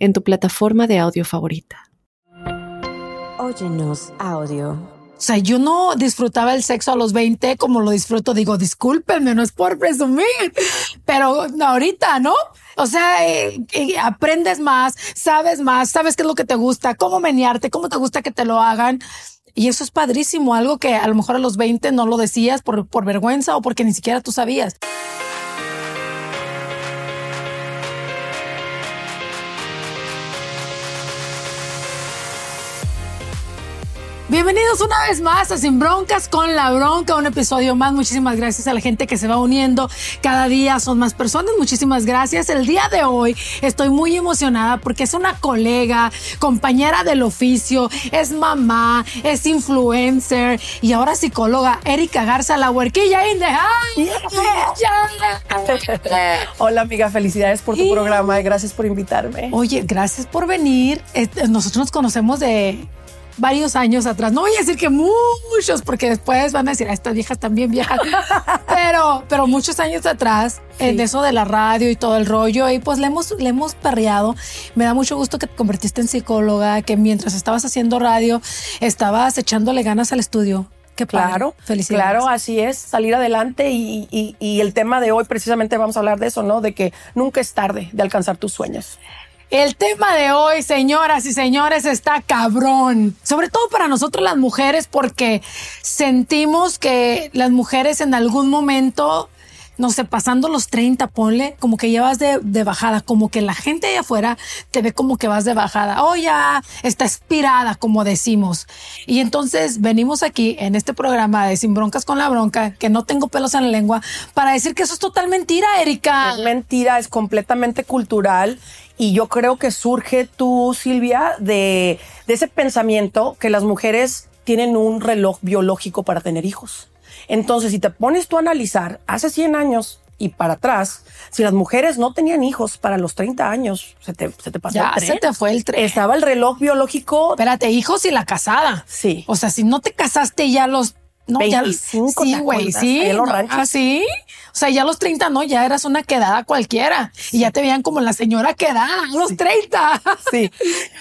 en tu plataforma de audio favorita. Óyenos audio. O sea, yo no disfrutaba el sexo a los 20 como lo disfruto. Digo, discúlpenme, no es por presumir, pero ahorita, ¿no? O sea, eh, eh, aprendes más, sabes más, sabes qué es lo que te gusta, cómo menearte, cómo te gusta que te lo hagan. Y eso es padrísimo, algo que a lo mejor a los 20 no lo decías por, por vergüenza o porque ni siquiera tú sabías. Bienvenidos una vez más a Sin Broncas con la Bronca, un episodio más. Muchísimas gracias a la gente que se va uniendo. Cada día son más personas. Muchísimas gracias. El día de hoy estoy muy emocionada porque es una colega, compañera del oficio, es mamá, es influencer y ahora psicóloga. Erika Garza, la huerquilla in Hola amiga, felicidades por tu programa y gracias por invitarme. Oye, gracias por venir. Nosotros nos conocemos de varios años atrás. No voy a decir que muchos, porque después van a decir, a estas viejas también viejas, pero, pero muchos años atrás, en eso de la radio y todo el rollo, y pues le hemos, le hemos perreado. Me da mucho gusto que te convertiste en psicóloga, que mientras estabas haciendo radio, estabas echándole ganas al estudio. Qué claro, felicidades. Claro, así es, salir adelante y, y, y el tema de hoy precisamente vamos a hablar de eso, ¿no? De que nunca es tarde de alcanzar tus sueños. El tema de hoy, señoras y señores, está cabrón. Sobre todo para nosotros las mujeres, porque sentimos que las mujeres en algún momento, no sé, pasando los 30, ponle, como que ya vas de, bajada, como que la gente allá afuera te ve como que vas de bajada. Oh, ya está expirada, como decimos. Y entonces venimos aquí en este programa de Sin Broncas con la Bronca, que no tengo pelos en la lengua, para decir que eso es total mentira, Erika. Es mentira, es completamente cultural y yo creo que surge tú, Silvia, de, ese pensamiento que las mujeres tienen un reloj biológico para tener hijos. Entonces, si te pones tú a analizar, hace 100 años y para atrás, si las mujeres no tenían hijos para los 30 años, se te, se te pasó ya, el tren. se te fue el tren. Estaba el reloj biológico. Espérate, hijos y la casada. Sí. O sea, si no te casaste ya los... No, 25, ya, sí, güey, sí. En los. ¿Ah, sí? O sea, ya a los 30 no, ya eras una quedada cualquiera. Y ya te veían como la señora quedada a los 30. Sí,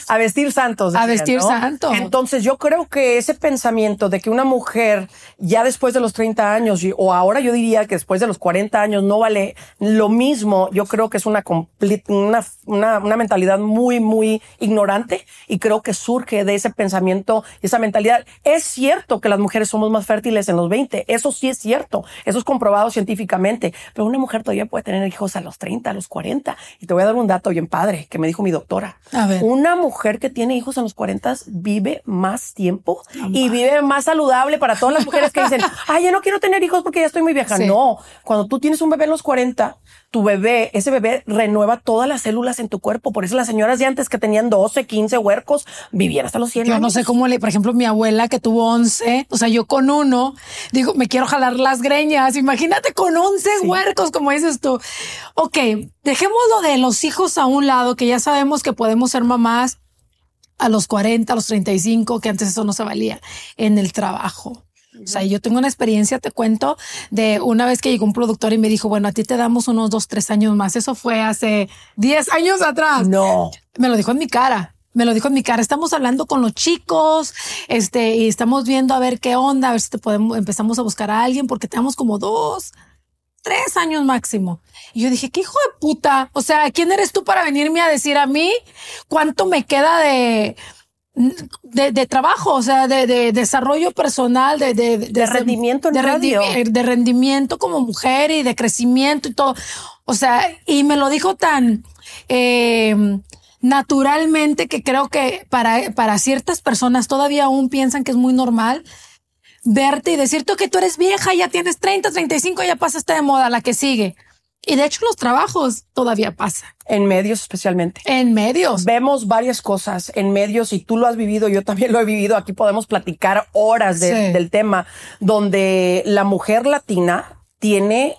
a vestir santos. a vestir santos. Entonces yo creo que ese pensamiento de que una mujer ya después de los 30 años, o ahora yo diría que después de los 40 años no vale lo mismo, yo creo que es una, una, una, una mentalidad muy, muy ignorante y creo que surge de ese pensamiento, esa mentalidad. Es cierto que las mujeres somos más fértiles en los 20, eso sí es cierto, eso es comprobado científicamente pero una mujer todavía puede tener hijos a los 30, a los 40. Y te voy a dar un dato bien padre que me dijo mi doctora. A ver. Una mujer que tiene hijos a los 40 vive más tiempo y vive más saludable para todas las mujeres que dicen, ay, yo no quiero tener hijos porque ya estoy muy vieja. No, cuando tú tienes un bebé en los 40, tu bebé, ese bebé renueva todas las células en tu cuerpo. Por eso las señoras de antes que tenían 12, 15 huercos vivían hasta los 100 yo no sé cómo le, por ejemplo, mi abuela que tuvo 11, o sea, yo con uno, digo, me quiero jalar las greñas. Imagínate con 11 huercos, como dices tú. Ok, dejémoslo de los hijos a un lado, que ya sabemos que podemos ser mamás a los 40, a los 35, que antes eso no se valía en el trabajo. O sea, yo tengo una experiencia, te cuento, de una vez que llegó un productor y me dijo, bueno, a ti te damos unos dos, tres años más. Eso fue hace 10 años atrás. No. Me lo dijo en mi cara. Me lo dijo en mi cara. Estamos hablando con los chicos, este, y estamos viendo a ver qué onda, a ver si te podemos, empezamos a buscar a alguien porque tenemos como dos, tres años máximo. Y yo dije, qué hijo de puta. O sea, ¿quién eres tú para venirme a decir a mí cuánto me queda de, de, trabajo, o sea, de, desarrollo personal, de, de, rendimiento en de, de rendimiento como mujer y de crecimiento y todo. O sea, y me lo dijo tan eh, naturalmente que creo que para, para ciertas personas todavía aún piensan que es muy normal verte y decirte que tú eres vieja, ya tienes 30, 35, ya pasaste de moda, la que sigue. Y de hecho los trabajos todavía pasa. En medios especialmente. En medios. Vemos varias cosas en medios y tú lo has vivido, yo también lo he vivido. Aquí podemos platicar horas de, Sí. del tema donde la mujer latina tiene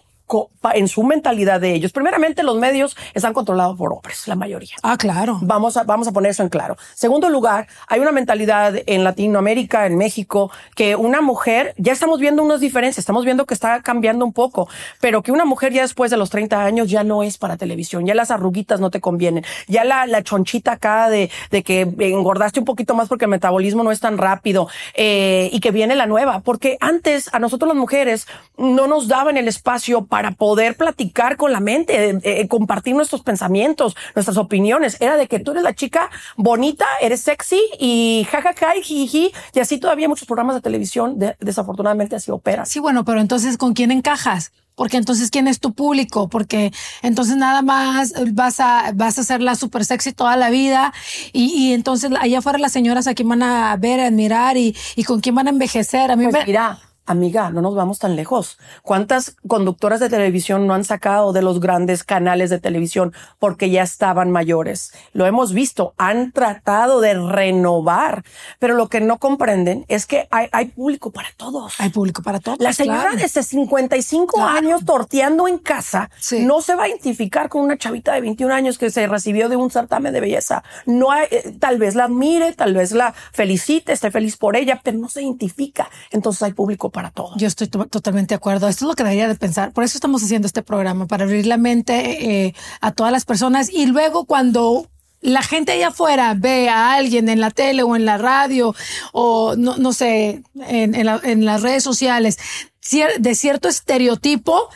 en su mentalidad de ellos. Primeramente, los medios están controlados por hombres, la mayoría. Ah, claro. Vamos a, vamos a poner eso en claro. Segundo lugar, hay una mentalidad en Latinoamérica, en México, que una mujer, ya estamos viendo unas diferencias, estamos viendo que está cambiando un poco, pero que una mujer ya después de los 30 años ya no es para televisión, ya las arruguitas no te convienen, ya la, la chonchita acá de, de que engordaste un poquito más porque el metabolismo no es tan rápido eh, y que viene la nueva, porque antes a nosotros las mujeres no nos daban el espacio para poder platicar con la mente, eh, eh, compartir nuestros pensamientos, nuestras opiniones. Era de que tú eres la chica bonita, eres sexy y jajaja y jiji. Y así todavía muchos programas de televisión de- desafortunadamente así operan. Sí, bueno, pero entonces ¿con quién encajas? Porque entonces quién es tu público, porque entonces nada más vas a vas a ser la super sexy toda la vida y, y entonces allá afuera las señoras a quién van a ver, a admirar y, y con quién van a envejecer. A mí Pues me, mira, amiga, no nos vamos tan lejos. ¿Cuántas conductoras de televisión no han sacado de los grandes canales de televisión porque ya estaban mayores? Lo hemos visto, han tratado de renovar, pero lo que no comprenden es que hay, hay público para todos. hay público para todos. La señora claro. de 55 Claro. años torteando en casa Sí. no se va a identificar con una chavita de 21 años que se recibió de un certamen de belleza. No hay, eh, tal vez la admire, tal vez la felicite, esté feliz por ella, pero no se identifica. Entonces hay público para todo. Yo estoy to- totalmente de acuerdo. Esto es lo que debería de pensar. Por eso estamos haciendo este programa, para abrir la mente eh, a todas las personas. Y luego cuando la gente allá afuera ve a alguien en la tele o en la radio o no, no sé, en, en la- en las redes sociales de cierto estereotipo,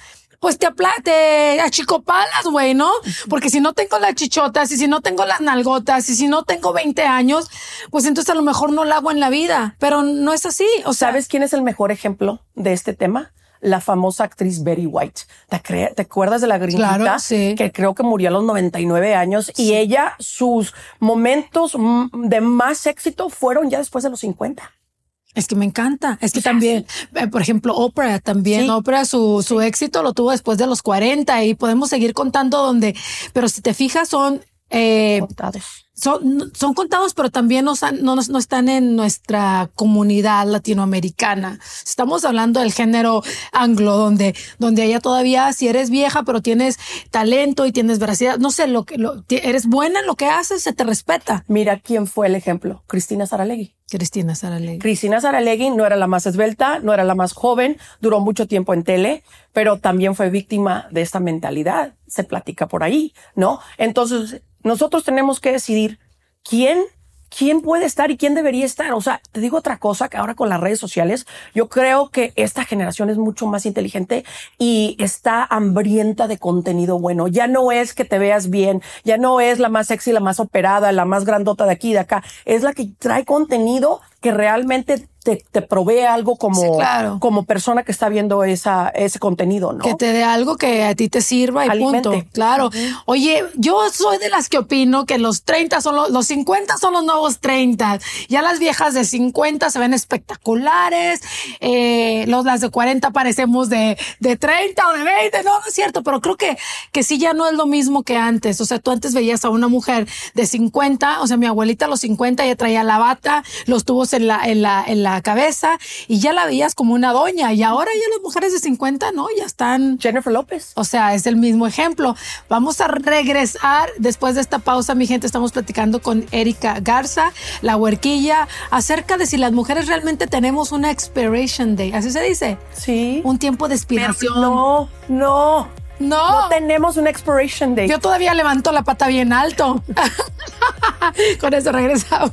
pues te, apla te achicopalas, güey, ¿no? Porque si no tengo las chichotas y si no tengo las nalgotas y si no tengo 20 años, pues entonces a lo mejor no la hago en la vida. Pero no es así. O sea, ¿Sabes quién es el mejor ejemplo de este tema? La famosa actriz Betty White. ¿Te, te acuerdas de la gringuita? Claro, sí. Que creo que murió a los 99 años y ella, sus momentos de más éxito fueron ya después de los 50. Es que me encanta. Es que también, eh, por ejemplo, Oprah también. Sí. Oprah, su, su éxito lo tuvo después de los 40 y podemos seguir contando donde, pero si te fijas, son, eh. Son, son contados, pero también no, no, no están en nuestra comunidad latinoamericana. Estamos hablando del género anglo, donde, donde ella todavía, si eres vieja, pero tienes talento y tienes veracidad, no sé, lo que, lo, eres buena en lo que haces, se te respeta. Mira quién fue el ejemplo. Cristina Saralegui. Cristina Saralegui. Cristina Saralegui no era la más esbelta, no era la más joven, duró mucho tiempo en tele, pero también fue víctima de esta mentalidad. Se platica por ahí, ¿no? Entonces, nosotros tenemos que decidir quién, quién puede estar y quién debería estar. O sea, te digo otra cosa que ahora con las redes sociales, yo creo que esta generación es mucho más inteligente y está hambrienta de contenido bueno. Ya no es que te veas bien, ya no es la más sexy, la más operada, la más grandota de aquí y de acá. Es la que trae contenido que realmente te, te provee algo como, Sí, claro. como persona que está viendo esa, ese contenido, ¿no? Que te dé algo que a ti te sirva y Alimente. punto. Claro. Oye, yo soy de las que opino que los 30 son los, los 50 son los nuevos 30. Ya las viejas de 50 se ven espectaculares. Eh, los, las de 40 parecemos de, de 30 o de 20. No, no es cierto, pero creo que, que sí ya no es lo mismo que antes. O sea, tú antes veías a una mujer de 50, o sea, mi abuelita a los 50 ya traía la bata, los tubos en la, en la, en la cabeza y ya la veías como una doña. Y ahora ya las mujeres de 50, no, ya están Jennifer López. o sea, es el mismo ejemplo. Vamos a regresar después de esta pausa, mi gente. Estamos platicando con Erika Garza, la huerquilla, acerca de si las mujeres realmente tenemos una expiration day. Así se dice. Sí. Un tiempo de expiración. no, no. no. No tenemos un expiration date. Yo todavía levanto la pata bien alto. con eso regresamos.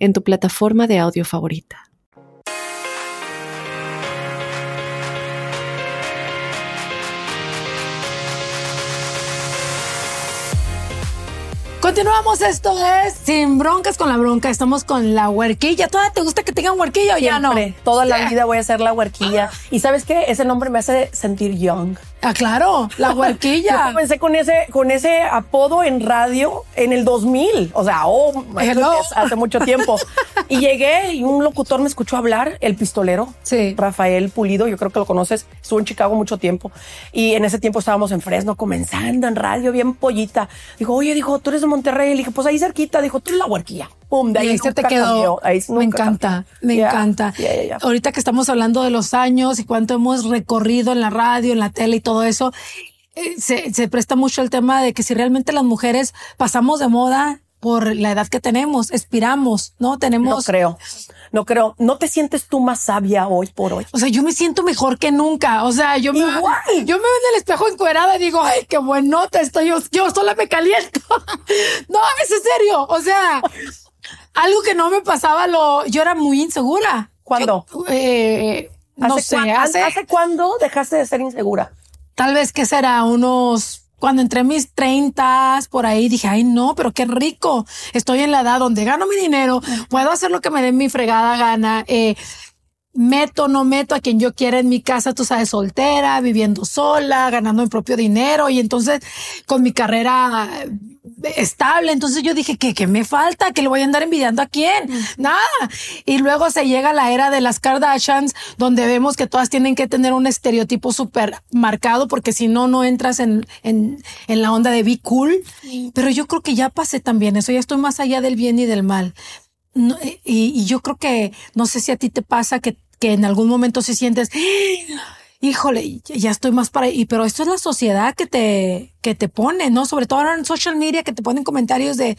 en tu plataforma de audio favorita. Continuamos, esto es Sin Broncas con la Bronca. Estamos con la huerquilla. ¿Todavía te gusta que tengan huerquilla o ya no? Toda la vida voy a ser la huerquilla. Y ¿sabes qué? Ese nombre me hace sentir young. Ah, claro, la huerquilla. Yo comencé con ese, con ese apodo en radio en el 2000. O sea, oh, hace mucho tiempo. y llegué y un locutor me escuchó hablar, el pistolero. Sí. Rafael Pulido, yo creo que lo conoces. Estuvo en Chicago mucho tiempo. Y en ese tiempo estábamos en Fresno comenzando en radio, bien pollita. Dijo, oye, dijo, tú eres de Monterrey. Le dije, pues ahí cerquita. Dijo, tú eres la huerquilla. Pum, de ahí, se te quedó. Ahí me encanta, me encanta. Ahorita que estamos hablando de los años y cuánto hemos recorrido en la radio, en la tele y todo eso, eh, se, se presta mucho el tema de que si realmente las mujeres pasamos de moda por la edad que tenemos, expiramos, ¿no? Tenemos. No creo. No creo. ¿No te sientes tú más sabia hoy por hoy? O sea, yo me siento mejor que nunca. O sea, yo me, yo me veo en el espejo encuerada y digo, ay, qué buenota estoy. Yo, yo sola me caliento. no, es en serio. O sea, algo que no me pasaba, lo, yo era muy insegura. ¿Cuándo? eh, no sé. hace, ¿Hace cuándo dejaste de ser insegura? Tal vez que será unos cuando entré mis treintas por ahí dije, ay no, pero qué rico. Estoy en la edad donde gano mi dinero, puedo hacer lo que me dé mi fregada gana. Eh, meto, no meto a quien yo quiera en mi casa, tú sabes, soltera, viviendo sola, ganando mi propio dinero y entonces con mi carrera estable. Entonces yo dije, ¿qué, qué me falta? ¿Que le voy a andar envidiando a quién? Nada. Y luego se llega la era de las Kardashians, donde vemos que todas tienen que tener un estereotipo súper marcado, porque si no, no entras en, en, en la onda de be cool. Pero yo creo que ya pasé también eso, ya estoy más allá del bien y del mal. Y, y, yo creo que, no sé si a ti te pasa que, que en algún momento si sientes, híjole, ya estoy más para ahí, pero esto es la sociedad que te, que te pone, ¿no? Sobre todo ahora en social media que te ponen comentarios de,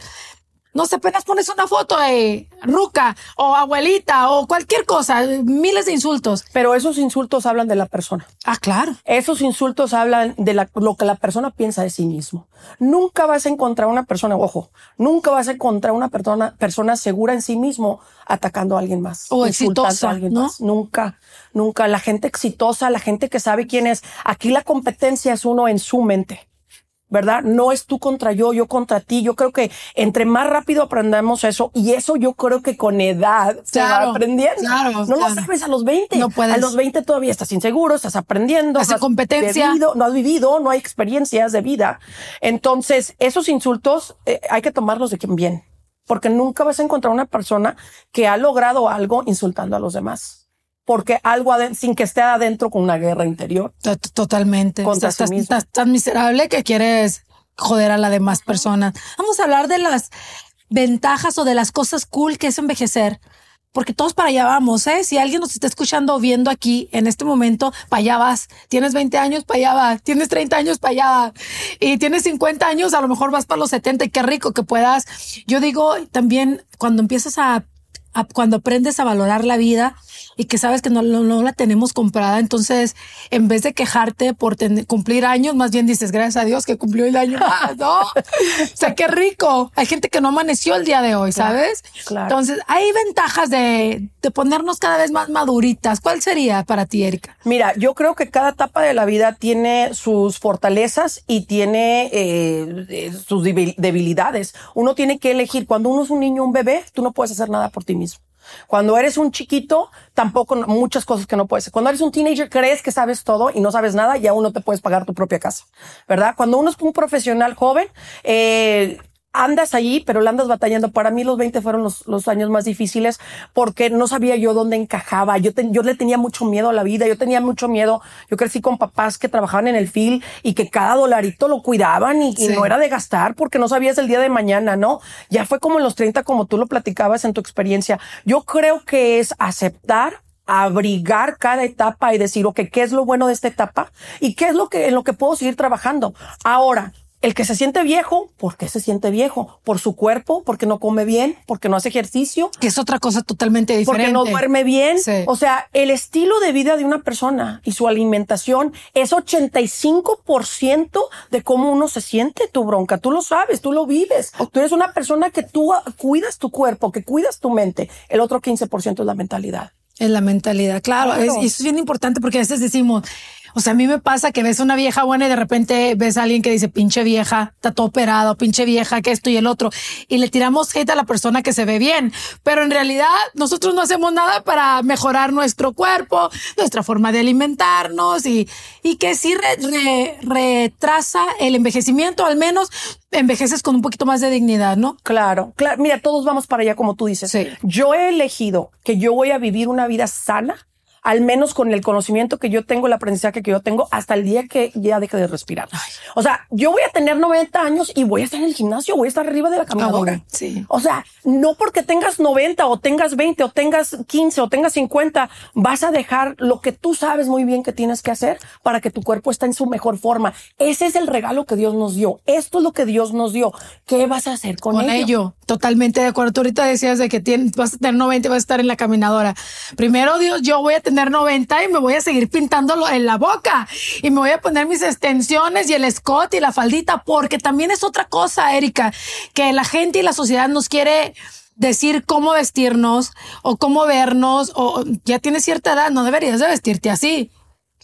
no sé, apenas pones una foto de ruca o abuelita o cualquier cosa, miles de insultos. Pero esos insultos hablan de la persona. Ah, claro. Esos insultos hablan de lo que la persona piensa de sí mismo. Nunca vas a encontrar una persona, ojo, nunca vas a encontrar una persona, persona segura en sí mismo atacando a alguien más. O exitosa, a alguien más. Nunca, nunca. La gente exitosa, la gente que sabe quién es. Aquí la competencia es uno en su mente. ¿Verdad? No es tú contra yo, yo contra ti. Yo creo que entre más rápido aprendamos eso, y eso yo creo que con edad se va aprendiendo. Claro, no lo sabes a los 20. No puedes. A los 20 todavía estás inseguro, estás aprendiendo. Hace competencia. no has vivido, no hay experiencias de vida. Entonces, esos insultos eh, hay que tomarlos de quien bien, porque nunca vas a encontrar una persona que ha logrado algo insultando a los demás porque algo sin que esté adentro con una guerra interior. Totalmente. Contra estás, sí mismo. estás tan miserable que quieres joder a la demás persona. Vamos a hablar de las ventajas o de las cosas cool que es envejecer. Porque todos para allá vamos, ¿eh? Si alguien nos está escuchando o viendo aquí en este momento, para allá vas. Tienes 20 años, para allá vas. Tienes 30 años, para allá vas. Y tienes 50 años, a lo mejor vas para los 70 y qué rico que puedas. Yo digo también, cuando empiezas a cuando aprendes a valorar la vida y que sabes que no, no, la tenemos comprada, entonces en vez de quejarte por cumplir años, más bien dices, gracias a Dios que cumplió el año ¿no? o sea, qué rico. Hay gente que no amaneció el día de hoy, ¿sabes? Claro. Entonces, hay ventajas de, de ponernos cada vez más maduritas. ¿Cuál sería para ti, Erika? Mira, yo creo que cada etapa de la vida tiene sus fortalezas y tiene eh, eh sus debilidades. Uno tiene que elegir. Cuando uno es un niño, un bebé, tú no puedes hacer nada por ti mismo. Cuando eres un chiquito, tampoco muchas cosas que no puedes. Cuando eres un teenager, crees que sabes todo y no sabes nada y aún no te puedes pagar tu propia casa, ¿verdad? Cuando uno es un profesional joven, eh, andas allí, pero la andas batallando. Para mí los 20 fueron los, los, años más difíciles porque no sabía yo dónde encajaba. Yo, yo le tenía mucho miedo a la vida. Yo tenía mucho miedo. Yo crecí con papás que trabajaban en el fil y que cada dolarito lo cuidaban y, no era de gastar porque no sabías el día de mañana, ¿no? Ya fue como en los 30, como tú lo platicabas en tu experiencia. Yo creo que es aceptar abrigar cada etapa y decir, ok, ¿qué es lo bueno de esta etapa? ¿Y qué es lo que, en lo que puedo seguir trabajando? Ahora, El que se siente viejo, ¿por qué se siente viejo? Por su cuerpo, porque no come bien, porque no hace ejercicio, Que es otra cosa totalmente diferente. porque no duerme bien. Sí. O sea, el estilo de vida de una persona y su alimentación es 85% de cómo uno se siente, tu bronca. Tú lo sabes, tú lo vives. Tú eres una persona que tú cuidas tu cuerpo, que cuidas tu mente. El otro 15% es la mentalidad. Es la mentalidad, claro. Claro. es- y eso es bien importante porque a veces decimos, o sea, a mí me pasa que ves una vieja buena y de repente ves a alguien que dice, pinche vieja, está todo operado, pinche vieja, que esto y el otro. Y le tiramos hate a la persona que se ve bien. Pero en realidad nosotros no hacemos nada para mejorar nuestro cuerpo, nuestra forma de alimentarnos y, y que sí re- re- retrasa el envejecimiento, al menos envejeces con un poquito más de dignidad, ¿no? Claro, claro. Mira, todos vamos para allá, como tú dices. Sí. Yo he elegido que yo voy a vivir una vida sana, al menos con el conocimiento que yo tengo, el aprendizaje que yo tengo, hasta el día que ya deje de respirar. O sea, yo voy a tener 90 años y voy a estar en el gimnasio, voy a estar arriba de la caminadora. sí. O sea, no porque tengas 90 o tengas 20 o tengas 15 o tengas 50, vas a dejar lo que tú sabes muy bien que tienes que hacer para que tu cuerpo esté en su mejor forma. Ese es el regalo que Dios nos dio. Esto es lo que Dios nos dio. ¿Qué vas a hacer con, con ello. Totalmente de acuerdo. Tú ahorita decías de que tienes, vas a tener 90 y vas a estar en la caminadora. Primero, Dios, yo voy a tener 90 y me voy a seguir pintándolo en la boca y me voy a poner mis extensiones y el escote y la faldita, porque también es otra cosa, Erika, que la gente y la sociedad nos quiere decir cómo vestirnos o cómo vernos o ya tienes cierta edad, no deberías de vestirte así.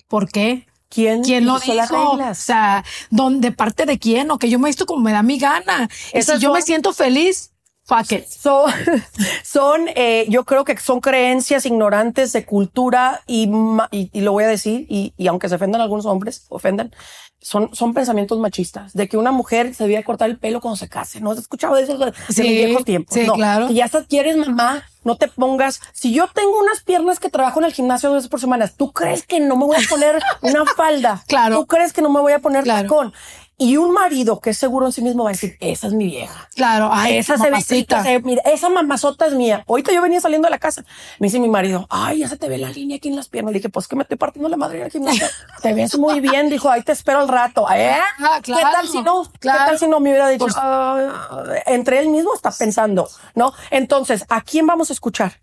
¿Por qué? ¿Quién, ¿Quién lo hizo las dijo? O reglas? sea, ¿dónde parte de quién? O que yo me visto como me da mi gana. Y si yo me siento feliz, fuck it. Son, son eh, yo creo que son creencias ignorantes de cultura y, y, y lo voy a decir, y, y aunque se ofendan algunos hombres, ofendan, son, son pensamientos machistas, de que una mujer se debía cortar el pelo cuando se case. ¿No has escuchado de eso de Sí, los viejos tiempos? sí, no, claro. que ya estás, quieres mamá, no te pongas. Si yo tengo unas piernas que trabajo en el gimnasio dos veces por semana, ¿tú crees que no me voy a poner una falda? Claro. ¿Tú crees que no me voy a poner Claro. tacón? Y un marido que es seguro en sí mismo va a decir, esa es mi vieja. Claro, ay, esa se ve, mamacita. se- mira, esa mamazota es mía. Ahorita yo venía saliendo de la casa. Me dice mi marido, ay, ya se te ve la línea aquí en las piernas. Le dije, pues que me estoy partiendo la madre gimnasio. te ves muy bien. Dijo, ahí te espero al rato. ¿Eh? Ah, ¿Qué claro. tal si no? Claro. ¿Qué tal si no me hubiera dicho? Pues- "Ah", entre él mismo está pensando, ¿no? Entonces, ¿a quién vamos a escuchar?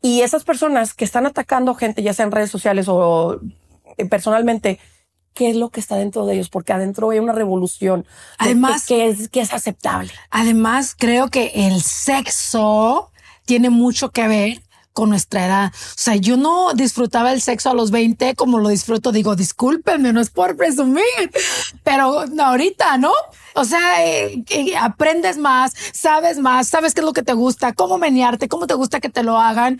Y esas personas que están atacando gente, ya sea en redes sociales o eh, personalmente, ¿qué es lo que está dentro de ellos? Porque adentro hay una revolución. de Además- que, es, que es aceptable. Además, creo que el sexo tiene mucho que ver con nuestra edad. O sea, yo no disfrutaba el sexo a los 20 como lo disfruto. Digo, discúlpenme, no es por presumir, pero ahorita, ¿no? O sea, eh, que aprendes más, sabes más, sabes qué es lo que te gusta, cómo menearte, cómo te gusta que te lo hagan.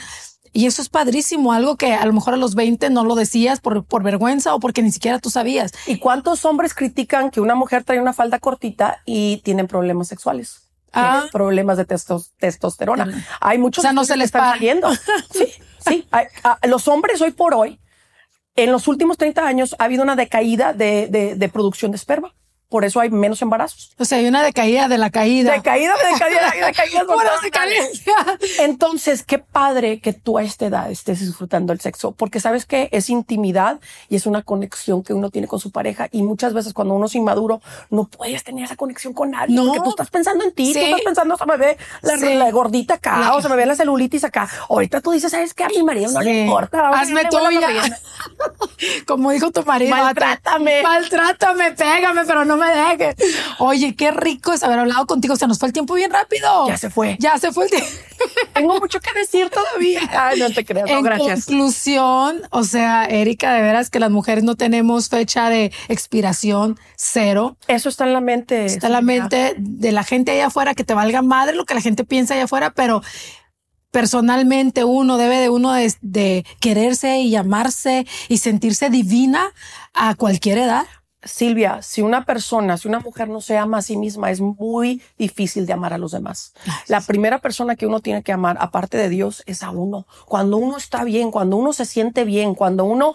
Y eso es padrísimo, algo que a lo mejor a los 20 no lo decías por, por vergüenza o porque ni siquiera tú sabías. ¿Y cuántos hombres critican que una mujer trae una falda cortita y tienen problemas sexuales? Ah. Problemas de testos- testosterona. Hay muchos O sea, no se les están para. saliendo. Sí, sí. Hay- a- los hombres hoy por hoy, en los últimos 30 años, ha habido una decaída de, de- de producción de esperma. Por eso hay menos embarazos. O sea, hay una decaída de la caída. Decaída, Pura todas partes. decadencia. Entonces, qué padre que tú a esta edad estés disfrutando el sexo, porque sabes que es intimidad y es una conexión que uno tiene con su pareja. Y muchas veces cuando uno es inmaduro, no puedes tener esa conexión con nadie, No. porque tú estás pensando en ti, tú estás pensando, se me ve la, Sí. la gordita acá, La- o se me ve la celulitis acá. Ahorita tú dices, ¿sabes qué? A mi marido no le importa. Hazme barriga". Como dijo tu marido. Maltrátame. Maltrátame, pégame, pero no me dejes. Oye, qué rico es haber hablado contigo. Se nos fue el tiempo bien rápido. Ya se fue. Ya se fue el tiempo. Tengo mucho que decir todavía. Ay, no te creas, no, en gracias. conclusión, o sea, Erika, de veras que las mujeres no tenemos fecha de expiración cero. Eso está en la mente. Está en la mente de la gente allá afuera que te valga madre lo que la gente piensa allá afuera, pero personalmente uno debe de uno de, de quererse y amarse y sentirse divina a cualquier edad. Silvia, si una persona, si una mujer no se ama a sí misma, es muy difícil de amar a los demás. La primera persona que uno tiene que amar, aparte de Dios, es a uno. Cuando uno está bien, cuando uno se siente bien, cuando uno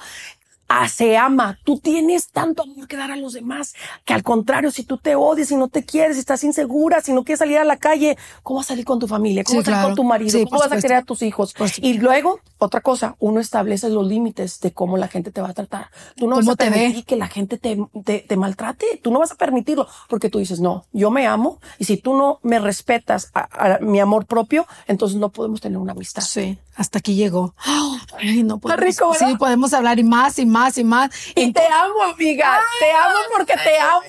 ah, se ama. Tú tienes tanto amor que dar a los demás que al contrario, si tú te odias y no te quieres, si estás insegura, si no quieres salir a la calle, ¿cómo vas a salir con tu familia? ¿Cómo Sí, vas a salir claro. con tu marido? Sí, ¿Cómo vas a querer a tus hijos? Y luego, otra cosa, uno establece los límites de cómo la gente te va a tratar. Tú no vas ¿Cómo a te ve? que la gente te, te, te maltrate. Tú no vas a permitirlo porque tú dices, no, yo me amo y si tú no me respetas a, a mi amor propio, entonces no podemos tener una amistad. Sí, hasta aquí llegó. Ay, no podemos. rico. Sí, podemos hablar y más y más y más. Y te amo, amiga. te amo porque te amo.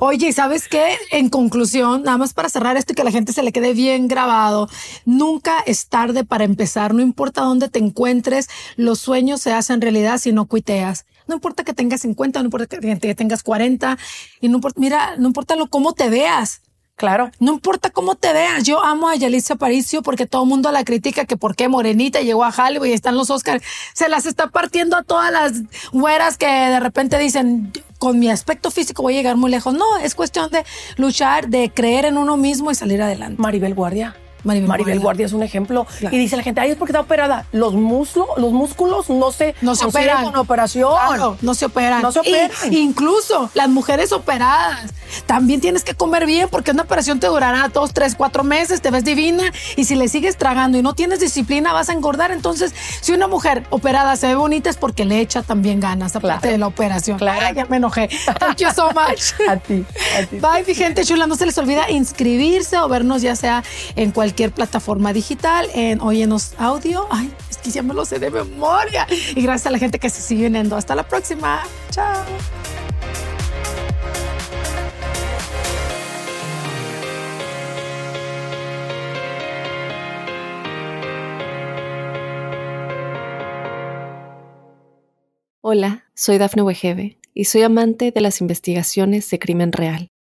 Oye, ¿y ¿sabes qué? En conclusión, nada más para cerrar esto y que la gente se le quede bien grabado, nunca es tarde para empezar, no importa dónde te encuentres, los sueños se hacen realidad si no cuiteas. No importa que tengas 50, no importa que que tengas 40, y no importa, mira, no importa lo cómo te veas. Claro. No importa cómo te veas. Yo amo a Yalitza Aparicio porque todo el mundo la critica que por qué morenita llegó a Hollywood y están los Oscars. Se las está partiendo a todas las güeras que de repente dicen con mi aspecto físico voy a llegar muy lejos. No, es cuestión de luchar, de creer en uno mismo y salir adelante. Maribel Guardia. Maribel Maribel, Guardia. Guardia. es un ejemplo. Claro. Y dice la gente, ay, es porque está operada. Los muslos, los músculos no se, No se consiguen operan. con operación. Claro, no se operan. No se operan. Y- incluso las mujeres operadas. También tienes que comer bien porque una operación te durará dos, tres, cuatro meses, te ves divina. Y si le sigues tragando y no tienes disciplina, vas a engordar. Entonces, si una mujer operada se ve bonita es porque le echa también ganas, aparte Claro. de la operación. Claro. Ay, ya me enojé. Thank you so much. A ti, a ti. Bye, mi gente chula. No se les olvida inscribirse o vernos ya sea en cualquier plataforma digital, en Óyenos Audio. Ay, es que ya me lo sé de memoria. Y gracias a la gente que se sigue uniendo. Hasta la próxima. Chao. Hola, soy Dafne Wegebe y soy amante de las investigaciones de crimen real.